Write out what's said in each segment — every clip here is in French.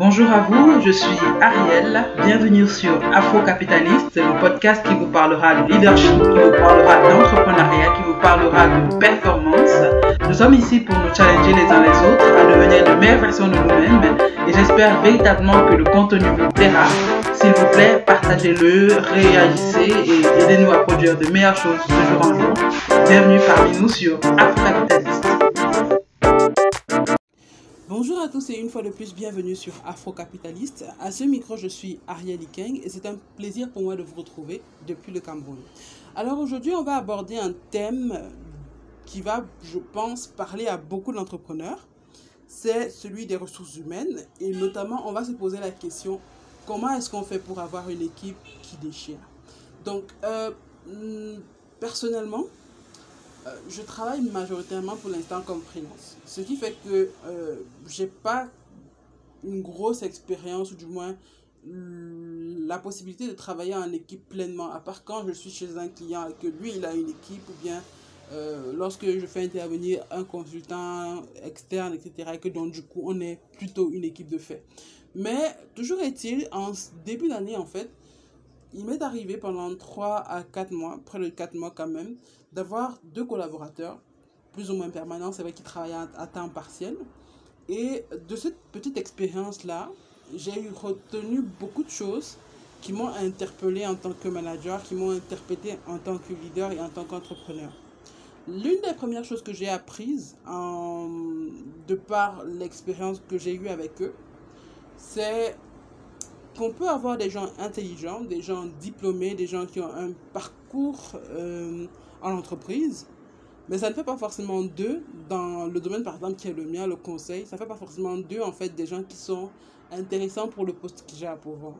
Bonjour à vous, je suis Ariel. Bienvenue sur Afro-Capitaliste, le podcast qui vous parlera de leadership, qui vous parlera d'entrepreneuriat, qui vous parlera de performance. Nous sommes ici pour nous challenger les uns les autres à devenir de meilleures versions de nous-mêmes et j'espère véritablement que le contenu vous plaira. S'il vous plaît, partagez-le, réagissez et aidez-nous à produire de meilleures choses de jour en jour. Bienvenue parmi nous sur Afro-Capitaliste. Bonjour à tous et une fois de plus, bienvenue sur Afro-Capitaliste. À ce micro, je suis Ariel Ikeng et c'est un plaisir pour moi de vous retrouver depuis le Cameroun. Alors aujourd'hui, on va aborder un thème qui va, je pense, parler à beaucoup d'entrepreneurs. C'est celui des ressources humaines et notamment, on va se poser la question comment est-ce qu'on fait pour avoir une équipe qui déchire? Donc, euh, hmm, personnellement, euh, je travaille majoritairement pour l'instant comme freelance. Ce qui fait que euh, j'ai pas une grosse expérience, ou du moins la possibilité de travailler en équipe pleinement, à part quand je suis chez un client et que lui, il a une équipe, ou bien euh, lorsque je fais intervenir un consultant externe, etc., et que donc du coup, on est plutôt une équipe de fait. Mais toujours est-il, en début d'année, en fait, il m'est arrivé pendant 3 à 4 mois, près de 4 mois quand même, d'avoir deux collaborateurs, plus ou moins permanents, c'est vrai qu'ils travaillaient à, temps partiel. Et de cette petite expérience-là, j'ai retenu beaucoup de choses qui m'ont interpellé en tant que manager, qui m'ont interpellé en tant que leader et en tant qu'entrepreneur. L'une des premières choses que j'ai apprises de par l'expérience que j'ai eue avec eux, c'est qu'on peut avoir des gens intelligents, des gens diplômés, des gens qui ont un parcours euh, en entreprise, mais ça ne fait pas forcément d'eux, dans le domaine par exemple qui est le mien, le conseil, ça ne fait pas forcément d'eux en fait des gens qui sont intéressants pour le poste que j'ai à pouvoir.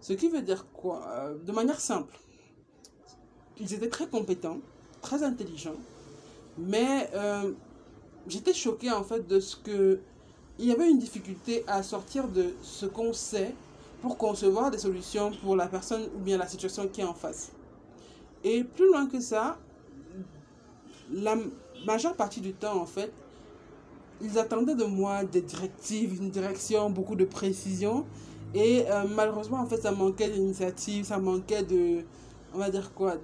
Ce qui veut dire quoi? Euh, De manière simple, ils étaient très compétents, très intelligents, mais euh, j'étais choquée en fait de ce que il y avait une difficulté à sortir de ce qu'on sait pour concevoir des solutions pour la personne ou bien la situation qui est en face. Et plus loin que ça, la majeure partie du temps, en fait, ils attendaient de moi des directives, une direction, beaucoup de précision. Et euh, malheureusement, en fait, ça manquait d'initiative, ça manquait de, on va dire quoi,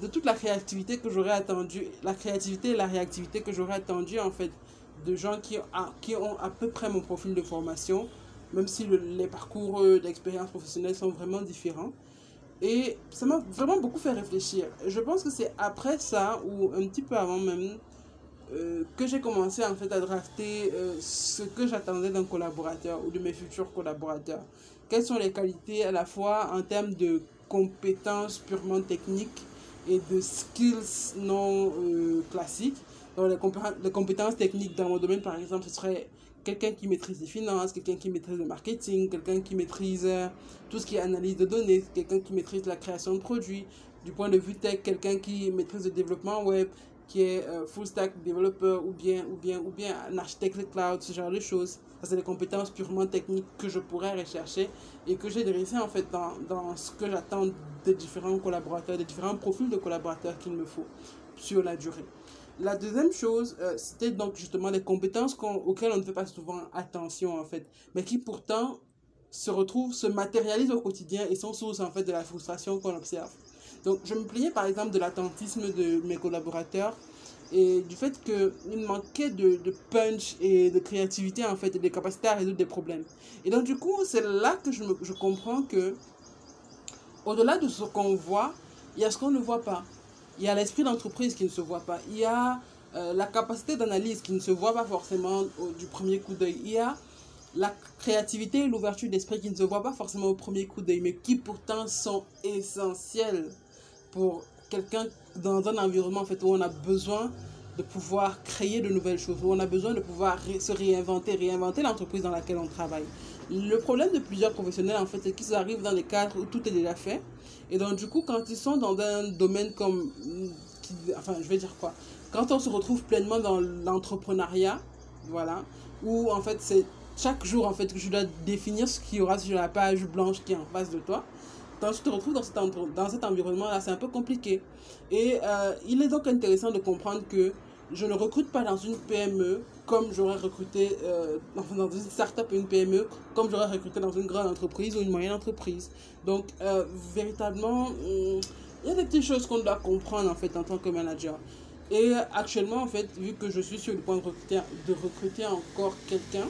de, toute la créativité que j'aurais attendu, la créativité et la réactivité que j'aurais attendu, en fait, de gens qui, qui ont à peu près mon profil de formation même si les parcours euh, d'expérience professionnelle sont vraiment différents. Et ça m'a vraiment beaucoup fait réfléchir. Je pense que c'est après ça, ou un petit peu avant même, euh, que j'ai commencé en fait à drafter euh, ce que j'attendais d'un collaborateur ou de mes futurs collaborateurs. Quelles sont les qualités à la fois en termes de compétences purement techniques et de skills non classiques? Donc les, les compétences techniques dans mon domaine, par exemple, ce serait quelqu'un qui maîtrise les finances, quelqu'un qui maîtrise le marketing, quelqu'un qui maîtrise euh, tout ce qui est analyse de données, quelqu'un qui maîtrise la création de produits. Du point de vue tech, quelqu'un qui maîtrise le développement web, qui est euh, full stack développeur ou bien, ou bien, ou bien un architecte cloud, ce genre de choses. Ça, c'est des compétences purement techniques que je pourrais rechercher et que j'ai dressé en fait dans, dans ce que j'attends des différents collaborateurs, des différents profils de collaborateurs qu'il me faut sur la durée. La deuxième chose, euh, c'était donc justement les compétences auxquelles on ne fait pas souvent attention en fait, mais qui pourtant se retrouvent, se matérialisent au quotidien et sont source en fait de la frustration qu'on observe. Donc je me plaignais par exemple de l'attentisme de mes collaborateurs et du fait qu'il manquait de, punch et de créativité en fait et de capacité à résoudre des problèmes. Et donc du coup c'est là que je, je comprends que au-delà de ce qu'on voit, il y a ce qu'on ne voit pas. Il y a l'esprit d'entreprise qui ne se voit pas. Il y a euh, la capacité d'analyse qui ne se voit pas forcément du premier coup d'œil. Il y a la créativité et l'ouverture d'esprit qui ne se voient pas forcément au premier coup d'œil, mais qui pourtant sont essentielles pour quelqu'un dans un environnement en fait, où on a besoin de pouvoir créer de nouvelles choses, où on a besoin de pouvoir se réinventer, réinventer l'entreprise dans laquelle on travaille. Le problème de plusieurs professionnels, en fait, c'est qu'ils arrivent dans des cadres où tout est déjà fait. Et donc, du coup, quand ils sont dans un domaine comme. Enfin, je vais dire quoi Quand on se retrouve pleinement dans l'entrepreneuriat, voilà, où en fait, c'est chaque jour, en fait, que je dois définir ce qu'il y aura sur la page blanche qui est en face de toi. Quand tu te retrouves dans cet, dans cet environnement-là, c'est un peu compliqué. Et euh, il est donc intéressant de comprendre que je ne recrute pas dans une PME comme j'aurais recruté euh, dans une start-up ou une PME, comme j'aurais recruté dans une grande entreprise ou une moyenne entreprise. Donc, euh, véritablement, hum, il y a des petites choses qu'on doit comprendre en fait en tant que manager. Et actuellement, en fait, vu que je suis sur le point de recruter, de recruter encore quelqu'un,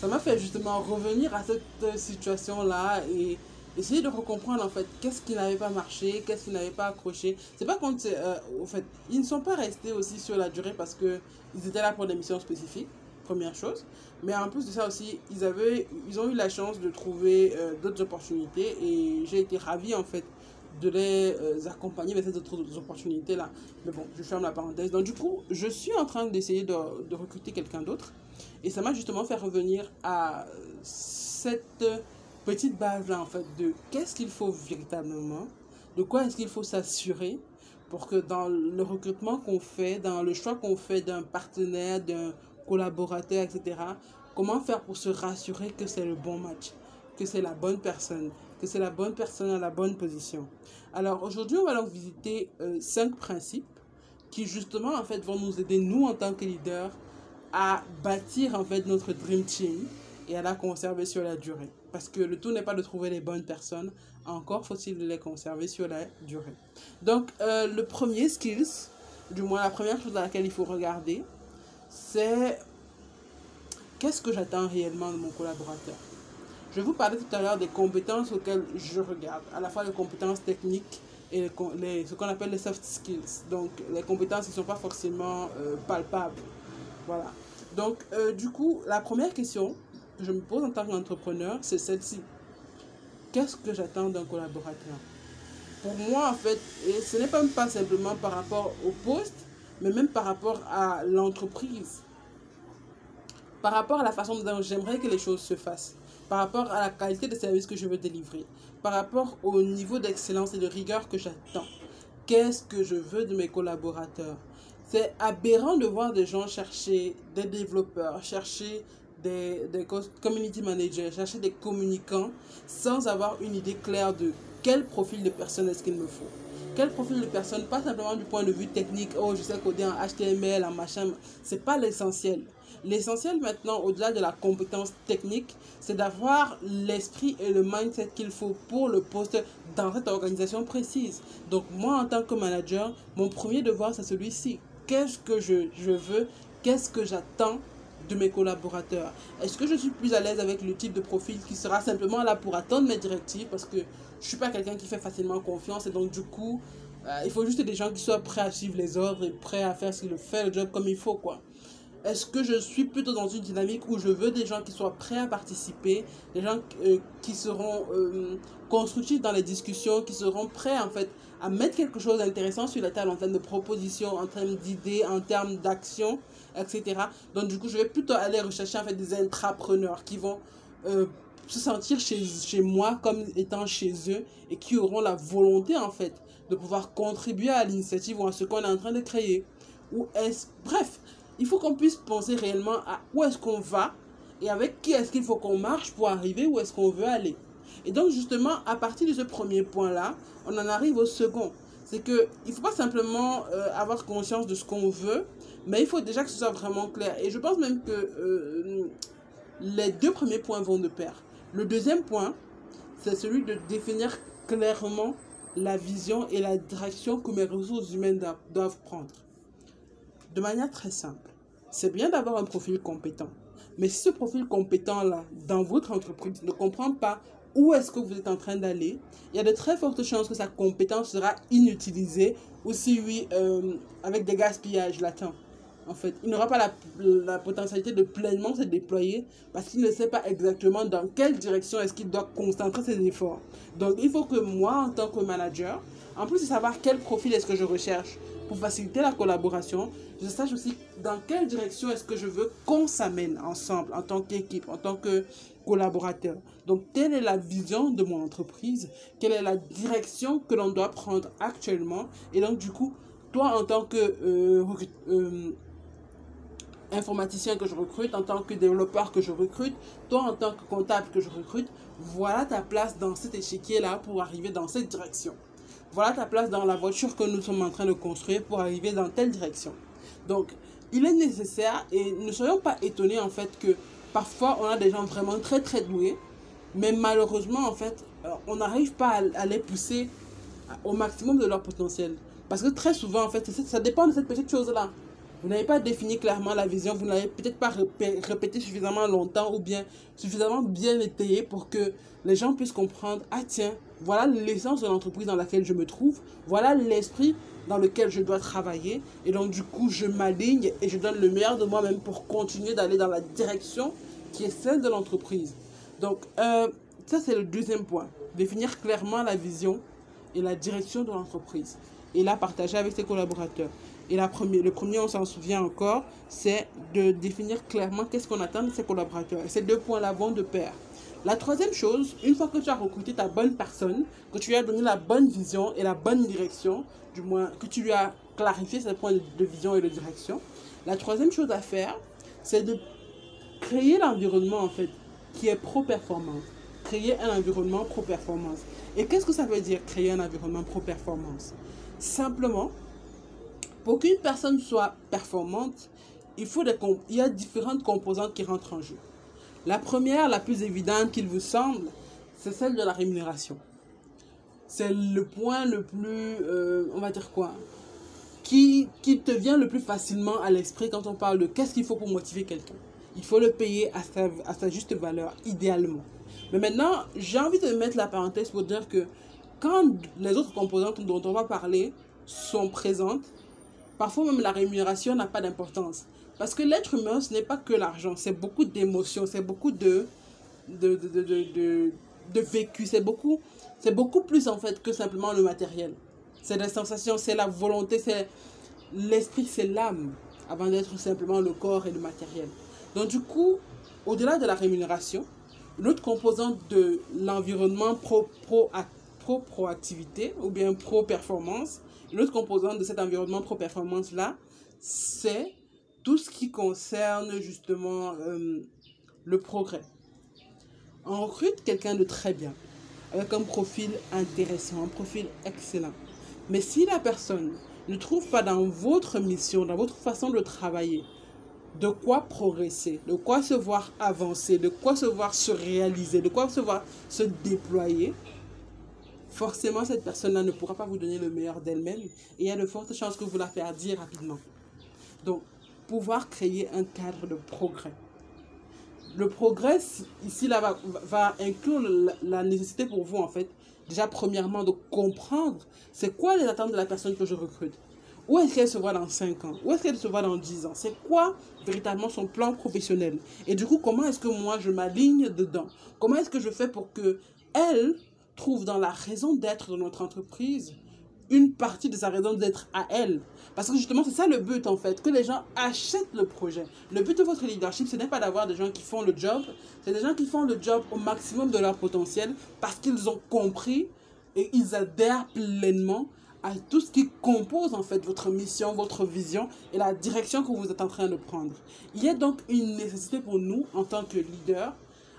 ça m'a fait justement revenir à cette situation-là et essayer de recomprendre en fait qu'est-ce qui n'avait pas marché, qu'est-ce qui n'avait pas accroché. C'est pas contre, euh, au fait, ils ne sont pas restés aussi sur la durée parce que ils étaient là pour des missions spécifiques, première chose. Mais en plus de ça aussi, ils avaient, ils ont eu la chance de trouver euh, d'autres opportunités et j'ai été ravi en fait de les euh, accompagner vers ces autres opportunités là. Mais bon, je ferme la parenthèse. Donc du coup, je suis en train d'essayer de, de recruter quelqu'un d'autre et ça m'a justement fait revenir à cette petite base-là, en fait, de qu'est-ce qu'il faut véritablement, de quoi est-ce qu'il faut s'assurer pour que dans le recrutement qu'on fait, dans le choix qu'on fait d'un partenaire, d'un collaborateur, etc., comment faire pour se rassurer que c'est le bon match, que c'est la bonne personne, que c'est la bonne personne à la bonne position. Alors aujourd'hui, on va donc visiter euh, cinq principes qui justement en fait vont nous aider nous en tant que leaders à bâtir en fait notre dream team et à la conserver sur la durée. Parce que le tout n'est pas de trouver les bonnes personnes, encore faut-il les conserver sur la durée. Donc, euh, le premier skills, du moins la première chose à laquelle il faut regarder, c'est qu'est-ce que j'attends réellement de mon collaborateur. Je vous parlais tout à l'heure des compétences auxquelles je regarde, à la fois les compétences techniques et les, ce qu'on appelle les soft skills. Donc, les compétences qui ne sont pas forcément euh, palpables. Voilà. Donc, euh, du coup, la première question je me pose en tant qu'entrepreneur, c'est celle-ci. Qu'est-ce que j'attends d'un collaborateur? Pour moi, en fait, et ce n'est pas simplement par rapport au poste, mais même par rapport à l'entreprise. Par rapport à la façon dont j'aimerais que les choses se fassent. Par rapport à la qualité de service que je veux délivrer. Par rapport au niveau d'excellence et de rigueur que j'attends. Qu'est-ce que je veux de mes collaborateurs? C'est aberrant de voir des gens chercher des développeurs, chercher des, community managers, chercher des communicants sans avoir une idée claire de quel profil de personne est-ce qu'il me faut. Quel profil de personne, pas simplement du point de vue technique, oh je sais coder en HTML, en machin, c'est pas l'essentiel. L'essentiel maintenant, au-delà de la compétence technique, c'est d'avoir l'esprit et le mindset qu'il faut pour le poste dans cette organisation précise. Donc moi, en tant que manager, mon premier devoir, c'est celui-ci. Qu'est-ce que je, je veux? Qu'est-ce que j'attends? De mes collaborateurs Est-ce que je suis plus à l'aise avec le type de profil qui sera simplement là pour attendre mes directives parce que je suis pas quelqu'un qui fait facilement confiance et donc du coup, euh, il faut juste des gens qui soient prêts à suivre les ordres et prêts à faire ce qu'il fait le job comme il faut quoi. Est-ce que je suis plutôt dans une dynamique où je veux des gens qui soient prêts à participer, des gens euh, qui seront euh, constructifs dans les discussions, qui seront prêts en fait à mettre quelque chose d'intéressant sur la table en termes de propositions, en termes d'idées, en termes d'actions, etc. Donc du coup, je vais plutôt aller rechercher en fait des intrapreneurs qui vont euh, se sentir chez, chez moi comme étant chez eux et qui auront la volonté en fait de pouvoir contribuer à l'initiative ou à ce qu'on est en train de créer. Ou est bref, il faut qu'on puisse penser réellement à où est-ce qu'on va et avec qui est-ce qu'il faut qu'on marche pour arriver où est-ce qu'on veut aller. Et donc justement, à partir de ce premier point-là, on en arrive au second. C'est qu'il ne faut pas simplement euh, avoir conscience de ce qu'on veut, mais il faut déjà que ce soit vraiment clair. Et je pense même que euh, les deux premiers points vont de pair. Le deuxième point, c'est celui de définir clairement la vision et la direction que mes ressources humaines doivent prendre. De manière très simple c'est bien d'avoir un profil compétent. Mais si ce profil compétent-là, dans votre entreprise, ne comprend pas où est-ce que vous êtes en train d'aller, il y a de très fortes chances que sa compétence sera inutilisée ou si oui, euh, avec des gaspillages latents. En fait, il n'aura pas la, la, potentialité de pleinement se déployer parce qu'il ne sait pas exactement dans quelle direction est-ce qu'il doit concentrer ses efforts. Donc, il faut que moi, en tant que manager, en plus de savoir quel profil est-ce que je recherche, pour faciliter la collaboration, je sache aussi dans quelle direction est-ce que je veux qu'on s'amène ensemble en tant qu'équipe, en tant que collaborateur. Donc, telle est la vision de mon entreprise, quelle est la direction que l'on doit prendre actuellement. Et donc, du coup, toi, en tant que euh, euh, informaticien que je recrute, en tant que développeur que je recrute, toi, en tant que comptable que je recrute, voilà ta place dans cet échiquier-là pour arriver dans cette direction. Voilà ta place dans la voiture que nous sommes en train de construire pour arriver dans telle direction. Donc, il est nécessaire et ne soyons pas étonnés en fait que parfois on a des gens vraiment très très doués, mais malheureusement en fait euh, on n'arrive pas à, les pousser au maximum de leur potentiel. Parce que très souvent en fait ça dépend de cette petite chose-là. Vous n'avez pas défini clairement la vision, vous n'avez peut-être pas répété suffisamment longtemps ou bien suffisamment bien étayé pour que les gens puissent comprendre, ah tiens, voilà l'essence de l'entreprise dans laquelle je me trouve, voilà l'esprit dans lequel je dois travailler. Et donc du coup, je m'aligne et je donne le meilleur de moi-même pour continuer d'aller dans la direction qui est celle de l'entreprise. Donc euh, ça, c'est le deuxième point. Définir clairement la vision et la direction de l'entreprise. Et la partager avec ses collaborateurs. Et la première, le premier, on s'en souvient encore, c'est de définir clairement qu'est-ce qu'on attend de ses collaborateurs. Et ces deux points-là vont de pair. La troisième chose, une fois que tu as recruté ta bonne personne, que tu lui as donné la bonne vision et la bonne direction, du moins que tu lui as clarifié ses points de vision et de direction, la troisième chose à faire, c'est de créer l'environnement en fait qui est pro-performance. Créer un environnement pro-performance. Et qu'est-ce que ça veut dire créer un environnement pro-performance? Simplement, pour qu'une personne soit performante, il, faut des il y a différentes composantes qui rentrent en jeu. La première, la plus évidente qu'il vous semble, c'est celle de la rémunération. C'est le point le plus, euh, on va dire quoi, qui, qui te vient le plus facilement à l'esprit quand on parle de qu'est-ce qu'il faut pour motiver quelqu'un. Il faut le payer à sa, à sa juste valeur, idéalement. Mais maintenant, j'ai envie de mettre la parenthèse pour dire que quand les autres composantes dont on va parler sont présentes, Parfois même la rémunération n'a pas d'importance. Parce que l'être humain, ce n'est pas que l'argent, c'est beaucoup d'émotions, c'est beaucoup de, de, de, de, de vécu, c'est beaucoup, beaucoup plus en fait que simplement le matériel. C'est la sensation, c'est la volonté, c'est l'esprit, c'est l'âme, avant d'être simplement le corps et le matériel. Donc du coup, au-delà de la rémunération, l'autre composante de l'environnement pro, pro, ou bien pro performance, L'autre composante de cet environnement pro-performance-là, c'est tout ce qui concerne justement euh, le progrès. On recrute quelqu'un de très bien, avec un profil intéressant, un profil excellent. Mais si la personne ne trouve pas dans votre mission, dans votre façon de travailler, de quoi progresser, de quoi se voir avancer, de quoi se voir se réaliser, de quoi se voir se déployer, forcément cette personne-là ne pourra pas vous donner le meilleur d'elle-même et il y a de fortes chances que vous la perdiez rapidement. Donc, pouvoir créer un cadre de progrès. Le progrès, ici, là, va, inclure la, nécessité pour vous, en fait, déjà, premièrement, de comprendre c'est quoi les attentes de la personne que je recrute. Où est-ce qu'elle se voit dans 5 ans? Où est-ce qu'elle se voit dans 10 ans? C'est quoi véritablement son plan professionnel? Et du coup, comment est-ce que moi je m'aligne dedans? Comment est-ce que je fais pour que elle trouve dans la raison d'être de notre entreprise une partie de sa raison d'être à elle. Parce que justement, c'est ça le but en fait, que les gens achètent le projet. Le but de votre leadership, ce n'est pas d'avoir des gens qui font le job, c'est des gens qui font le job au maximum de leur potentiel parce qu'ils ont compris et ils adhèrent pleinement à tout ce qui compose en fait votre mission, votre vision et la direction que vous êtes en train de prendre. Il y a donc une nécessité pour nous en tant que leader,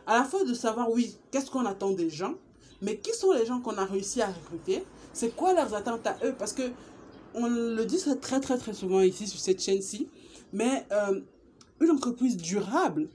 à la fois de savoir, oui, qu'est-ce qu'on attend des gens, mais qui sont les gens qu'on a réussi à recruter? C'est quoi leurs attentes à eux? Parce que on le dit très très très souvent ici sur cette chaîne-ci, mais euh, une entreprise durable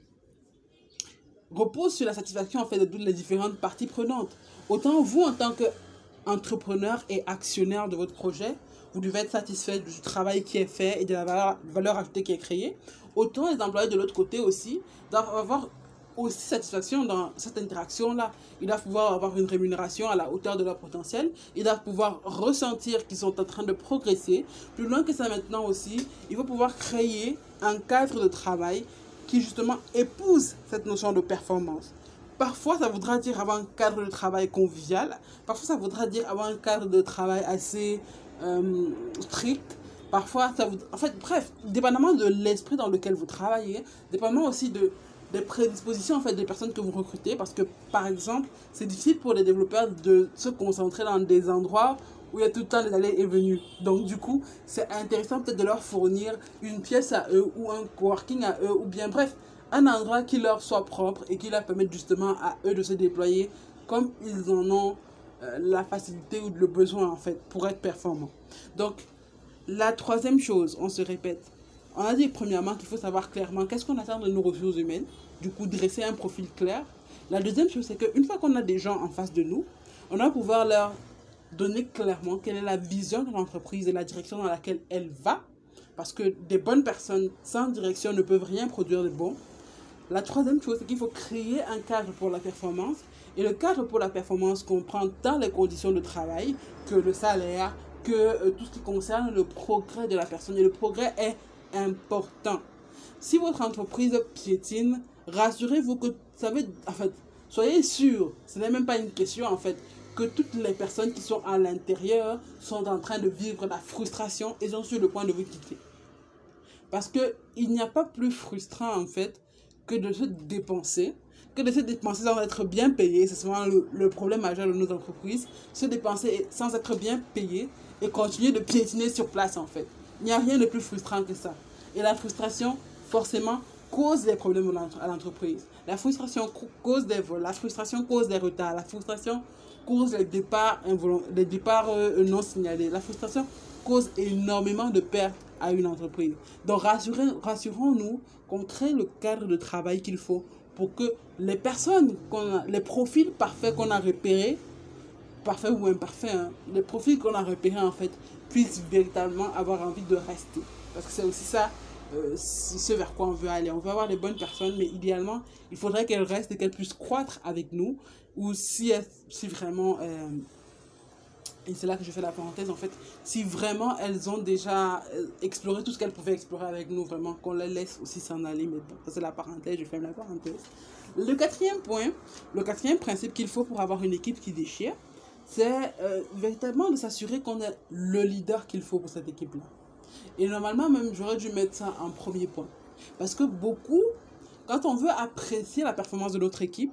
repose sur la satisfaction en fait de toutes les différentes parties prenantes. Autant vous en tant qu'entrepreneur et actionnaire de votre projet, vous devez être satisfait du travail qui est fait et de la valeur, valeur ajoutée qui est créée. Autant les employés de l'autre côté aussi doivent avoir aussi satisfaction dans cette interaction-là. Ils doivent pouvoir avoir une rémunération à la hauteur de leur potentiel. Ils doivent pouvoir ressentir qu'ils sont en train de progresser. Plus loin que ça maintenant aussi, il faut pouvoir créer un cadre de travail qui justement épouse cette notion de performance. Parfois, ça voudra dire avoir un cadre de travail convivial. Parfois, ça voudra dire avoir un cadre de travail assez euh, strict. Parfois, ça vous... En fait, bref, dépendamment de l'esprit dans lequel vous travaillez, dépendamment aussi de des prédispositions en fait des personnes que vous recrutez parce que par exemple c'est difficile pour les développeurs de se concentrer dans des endroits où il y a tout le temps des allées et venues. Donc du coup c'est intéressant peut-être de leur fournir une pièce à eux ou un coworking à eux ou bien bref un endroit qui leur soit propre et qui leur permette justement à eux de se déployer comme ils en ont euh, la facilité ou le besoin en fait pour être performants. Donc la troisième chose on se répète On a dit premièrement qu'il faut savoir clairement qu'est-ce qu'on attend de nos ressources humaines, du coup dresser un profil clair. La deuxième chose, c'est qu'une fois qu'on a des gens en face de nous, on va pouvoir leur donner clairement quelle est la vision de l'entreprise et la direction dans laquelle elle va. Parce que des bonnes personnes sans direction ne peuvent rien produire de bon. La troisième chose, c'est qu'il faut créer un cadre pour la performance. Et le cadre pour la performance comprend tant les conditions de travail que le salaire, que euh, tout ce qui concerne le progrès de la personne. Et le progrès est important. Si votre entreprise piétine, rassurez-vous que, ça en fait, soyez sûr, ce n'est même pas une question en fait, que toutes les personnes qui sont à l'intérieur sont en train de vivre la frustration et sont sur le point de vous quitter. Parce qu'il n'y a pas plus frustrant en fait que de se dépenser, que de se dépenser sans être bien payé. C'est souvent le, le, problème majeur de nos entreprises. Se dépenser sans être bien payé et continuer de piétiner sur place en fait. Il n'y a rien de plus frustrant que ça. Et la frustration, forcément, cause des problèmes à l'entreprise. La frustration cause des vols, la frustration cause des retards, la frustration cause les départs, les départs euh, non signalés. La frustration cause énormément de pertes à une entreprise. Donc rassurons-nous qu'on crée le cadre de travail qu'il faut pour que les personnes, les profils parfaits qu'on a repérés, parfaits ou imparfaits, hein, les profils qu'on a repérés en fait, puissent véritablement avoir envie de rester. Parce que c'est aussi ça, euh, ce vers quoi on veut aller. On veut avoir les bonnes personnes, mais idéalement, il faudrait qu'elles restent et qu'elles puissent croître avec nous. Ou si, si vraiment, euh, et c'est là que je fais la parenthèse, en fait, si vraiment elles ont déjà euh, exploré tout ce qu'elles pouvaient explorer avec nous, vraiment, qu'on les laisse aussi s'en aller. Mais bon, c'est la parenthèse, je ferme la parenthèse. Le quatrième point, le quatrième principe qu'il faut pour avoir une équipe qui déchire, c'est euh, véritablement de s'assurer qu'on est le leader qu'il faut pour cette équipe-là. Et normalement, même, j'aurais dû mettre ça en premier point. Parce que beaucoup, quand on veut apprécier la performance de notre équipe,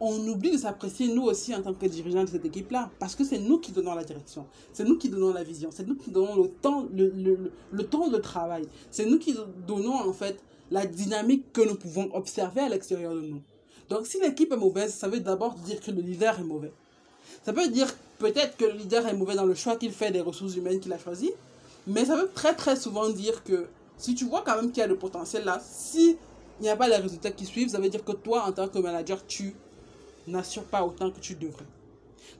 on oublie de s'apprécier nous aussi en tant que dirigeants de cette équipe-là. Parce que c'est nous qui donnons la direction. C'est nous qui donnons la vision. C'est nous qui donnons le temps, le, le, le temps de travail. C'est nous qui donnons en fait la dynamique que nous pouvons observer à l'extérieur de nous. Donc si l'équipe est mauvaise, ça veut d'abord dire que le leader est mauvais. Ça peut dire peut-être que le leader est mauvais dans le choix qu'il fait des ressources humaines qu'il a choisies, mais ça veut très très souvent dire que si tu vois quand même qu'il y a le potentiel là, si il n'y a pas les résultats qui suivent, ça veut dire que toi, en tant que manager, tu n'assures pas autant que tu devrais.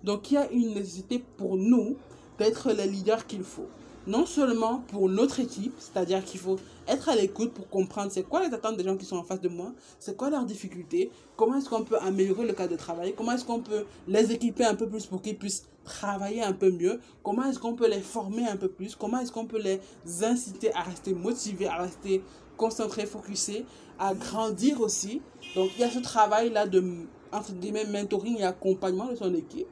Donc il y a une nécessité pour nous d'être les leaders qu'il faut non seulement pour notre équipe, c'est-à-dire qu'il faut être à l'écoute pour comprendre c'est quoi les attentes des gens qui sont en face de moi, c'est quoi leurs difficultés, comment est-ce qu'on peut améliorer le cadre de travail, comment est-ce qu'on peut les équiper un peu plus pour qu'ils puissent travailler un peu mieux, comment est-ce qu'on peut les former un peu plus, comment est-ce qu'on peut les inciter à rester motivés, à rester concentrés, focusés, à grandir aussi. Donc il y a ce travail-là de, entre guillemets, mentoring et accompagnement de son équipe.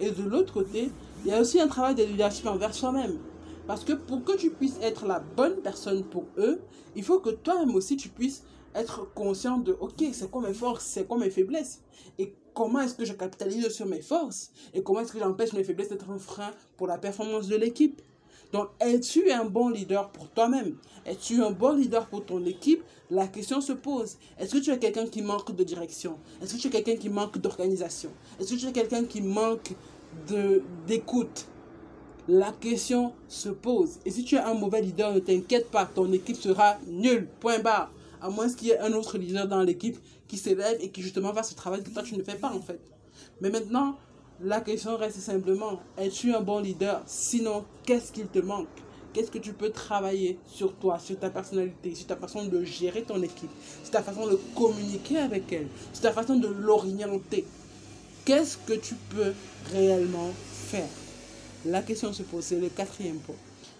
Et de l'autre côté, il y a aussi un travail de leadership envers soi-même. Parce que pour que tu puisses être la bonne personne pour eux, il faut que toi-même aussi tu puisses être conscient de, ok, c'est quoi mes forces, c'est quoi mes faiblesses? Et comment est-ce que je capitalise sur mes forces? Et comment est-ce que j'empêche mes faiblesses d'être un frein pour la performance de l'équipe? Donc, es-tu un bon leader pour toi-même? Es-tu un bon leader pour ton équipe? La question se pose. Est-ce que tu es quelqu'un qui manque de direction? Est-ce que tu es quelqu'un qui manque d'organisation? Est-ce que tu es quelqu'un qui manque d'écoute? La question se pose. Et si tu es un mauvais leader, ne t'inquiète pas, ton équipe sera nulle. Point barre. À moins qu'il y ait un autre leader dans l'équipe qui s'élève et qui justement fasse ce travail que toi tu ne fais pas en fait. Mais maintenant, la question reste simplement, es-tu un bon leader? Sinon, qu'est-ce qu'il te manque? Qu'est-ce que tu peux travailler sur toi, sur ta personnalité, sur ta façon de gérer ton équipe, sur ta façon de communiquer avec elle, sur ta façon de l'orienter? Qu'est-ce que tu peux réellement faire? La question se pose, c'est le quatrième point.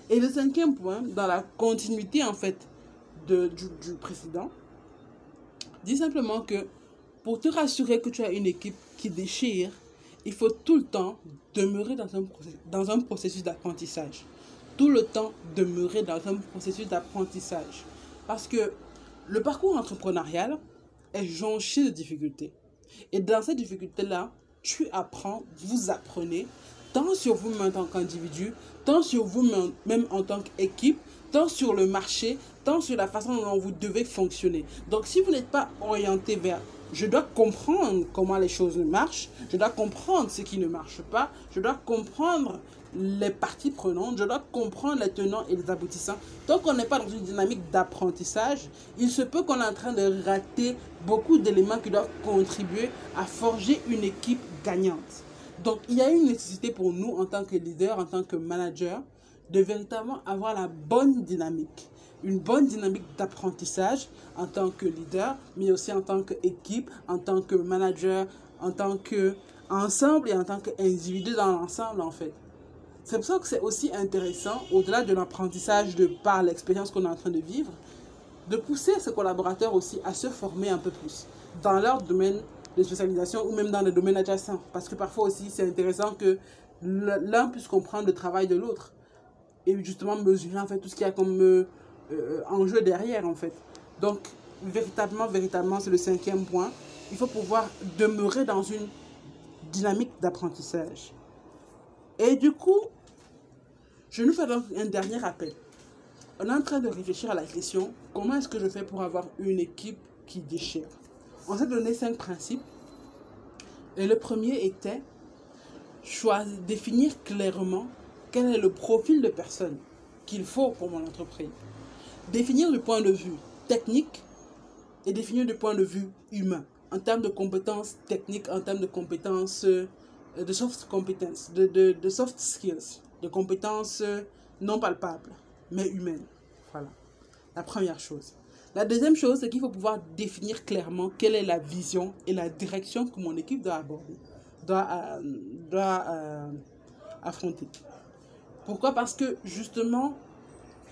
Et le cinquième point, dans la continuité en fait de, du, du précédent, dit simplement que pour te rassurer que tu as une équipe qui déchire, il faut tout le temps demeurer dans un, dans un processus d'apprentissage. Tout le temps demeurer dans un processus d'apprentissage. Parce que le parcours entrepreneurial est jonché de difficultés. Et dans ces difficultés-là, tu apprends, vous apprenez tant sur vous-même en tant qu'individu, tant sur vous-même en tant qu'équipe, tant sur le marché, tant sur la façon dont vous devez fonctionner. Donc si vous n'êtes pas orienté vers je dois comprendre comment les choses marchent, je dois comprendre ce qui ne marche pas, je dois comprendre les parties prenantes, je dois comprendre les tenants et les aboutissants. Tant qu'on n'est pas dans une dynamique d'apprentissage, il se peut qu'on est en train de rater beaucoup d'éléments qui doivent contribuer à forger une équipe gagnante. Donc, il y a une nécessité pour nous en tant que leader, en tant que manager, de véritablement avoir la bonne dynamique. Une bonne dynamique d'apprentissage en tant que leader, mais aussi en tant qu'équipe, en tant que manager, en tant qu'ensemble et en tant qu'individu dans l'ensemble, en fait. C'est pour ça que c'est aussi intéressant, au-delà de l'apprentissage de par l'expérience qu'on est en train de vivre, de pousser ses collaborateurs aussi à se former un peu plus dans leur domaine de spécialisation ou même dans le domaine adjacent. Parce que parfois aussi, c'est intéressant que l'un puisse comprendre le travail de l'autre et justement mesurer en fait tout ce qu'il y a comme euh, euh, enjeu derrière en fait. Donc, véritablement, véritablement, c'est le cinquième point. Il faut pouvoir demeurer dans une dynamique d'apprentissage. Et du coup, je nous fais donc un dernier appel. On est en train de réfléchir à la question comment est-ce que je fais pour avoir une équipe qui déchire? On s'est donné cinq principes. Et le premier était choisir, définir clairement quel est le profil de personne qu'il faut pour mon entreprise. Définir du point de vue technique et définir du point de vue humain, en termes de compétences techniques, en termes de compétences, euh, de soft competence, de, de, de soft skills de compétences non palpables, mais humaines. Voilà, la première chose. La deuxième chose, c'est qu'il faut pouvoir définir clairement quelle est la vision et la direction que mon équipe doit aborder, doit, euh, euh, affronter. Pourquoi? Parce que justement,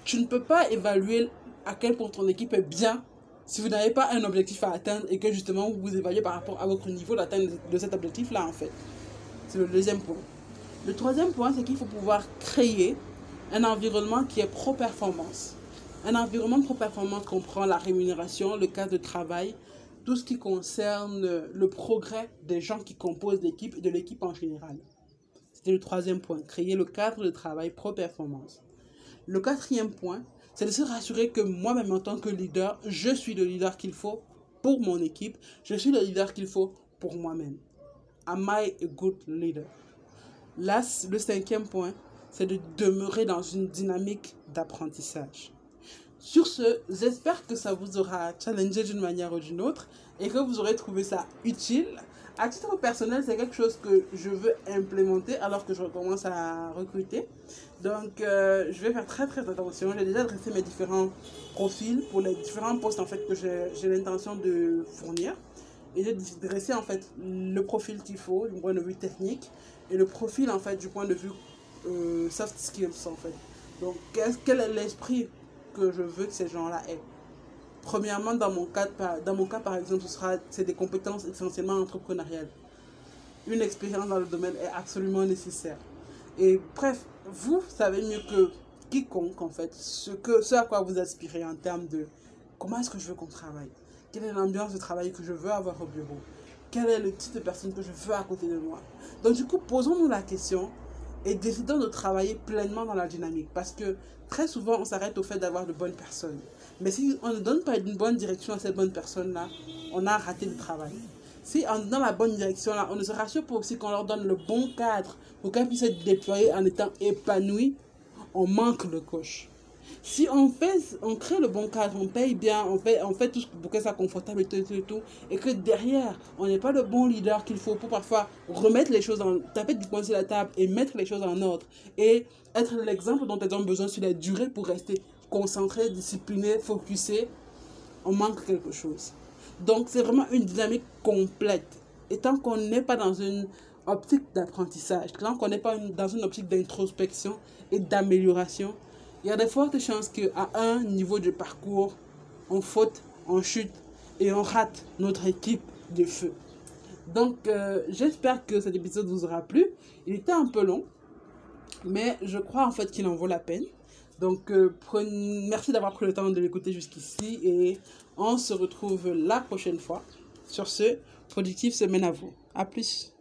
tu ne peux pas évaluer à quel point ton équipe est bien si vous n'avez pas un objectif à atteindre et que justement vous vous évaluez par rapport à votre niveau d'atteinte de cet objectif-là en fait. C'est le deuxième point. Le troisième point, c'est qu'il faut pouvoir créer un environnement qui est pro-performance. Un environnement pro-performance comprend la rémunération, le cadre de travail, tout ce qui concerne le progrès des gens qui composent l'équipe et de l'équipe en général. C'était le troisième point, créer le cadre de travail pro-performance. Le quatrième point, c'est de se rassurer que moi-même en tant que leader, je suis le leader qu'il faut pour mon équipe, je suis le leader qu'il faut pour moi-même. Am I a good leader? Là, le cinquième point, c'est de demeurer dans une dynamique d'apprentissage. Sur ce, j'espère que ça vous aura challengé d'une manière ou d'une autre et que vous aurez trouvé ça utile. À titre personnel, c'est quelque chose que je veux implémenter alors que je recommence à recruter. Donc, euh, je vais faire très très attention. J'ai déjà dressé mes différents profils pour les différents postes en fait que j'ai l'intention de fournir. Et j'ai dressé en fait le profil qu'il faut du point de vue technique et le profil en fait du point de vue euh, soft skills. Donc quel est l'esprit que je veux que ces gens-là aient Premièrement, dans mon cas, dans mon cas par exemple, ce sera des compétences essentiellement entrepreneuriales. Une expérience dans le domaine est absolument nécessaire. Et bref, vous savez mieux que quiconque en fait ce que ce à quoi vous aspirez en termes de comment est-ce que je veux qu'on travaille? Quelle est l'ambiance de travail que je veux avoir au bureau? Quel est le type de personne que je veux à côté de moi? Donc du coup, posons-nous la question et décidons de travailler pleinement dans la dynamique. Parce que très souvent, on s'arrête au fait d'avoir de bonnes personnes. Mais si on ne donne pas une bonne direction à cette bonne personne-là, on a raté le travail. Si en donnant la bonne direction-là, on ne se rassure pas aussi qu'on leur donne le bon cadre pour qu'elles puissent être déployées en étant épanouies, on manque le coche. Si on fait, on crée le bon cadre, on paye bien, on fait, on fait tout pour que ça soit confortable et tout, tout, tout, et que derrière, on n'est pas le bon leader qu'il faut pour parfois remettre les choses en, taper du sur la table et mettre les choses en ordre et être l'exemple dont elles ont besoin sur la durée pour rester concentré, discipliné, focusé, on manque quelque chose. Donc c'est vraiment une dynamique complète. Et tant qu'on n'est pas dans une optique d'apprentissage, tant qu'on n'est pas dans une optique d'introspection et d'amélioration, il y a de fortes chances qu'à un niveau de parcours, on faute, on chute et on rate notre équipe de feu. Donc, euh, j'espère que cet épisode vous aura plu. Il était un peu long, mais je crois en fait qu'il en vaut la peine. Donc, euh, merci d'avoir pris le temps de l'écouter jusqu'ici et on se retrouve la prochaine fois. Sur ce, productive semaine à vous. À plus.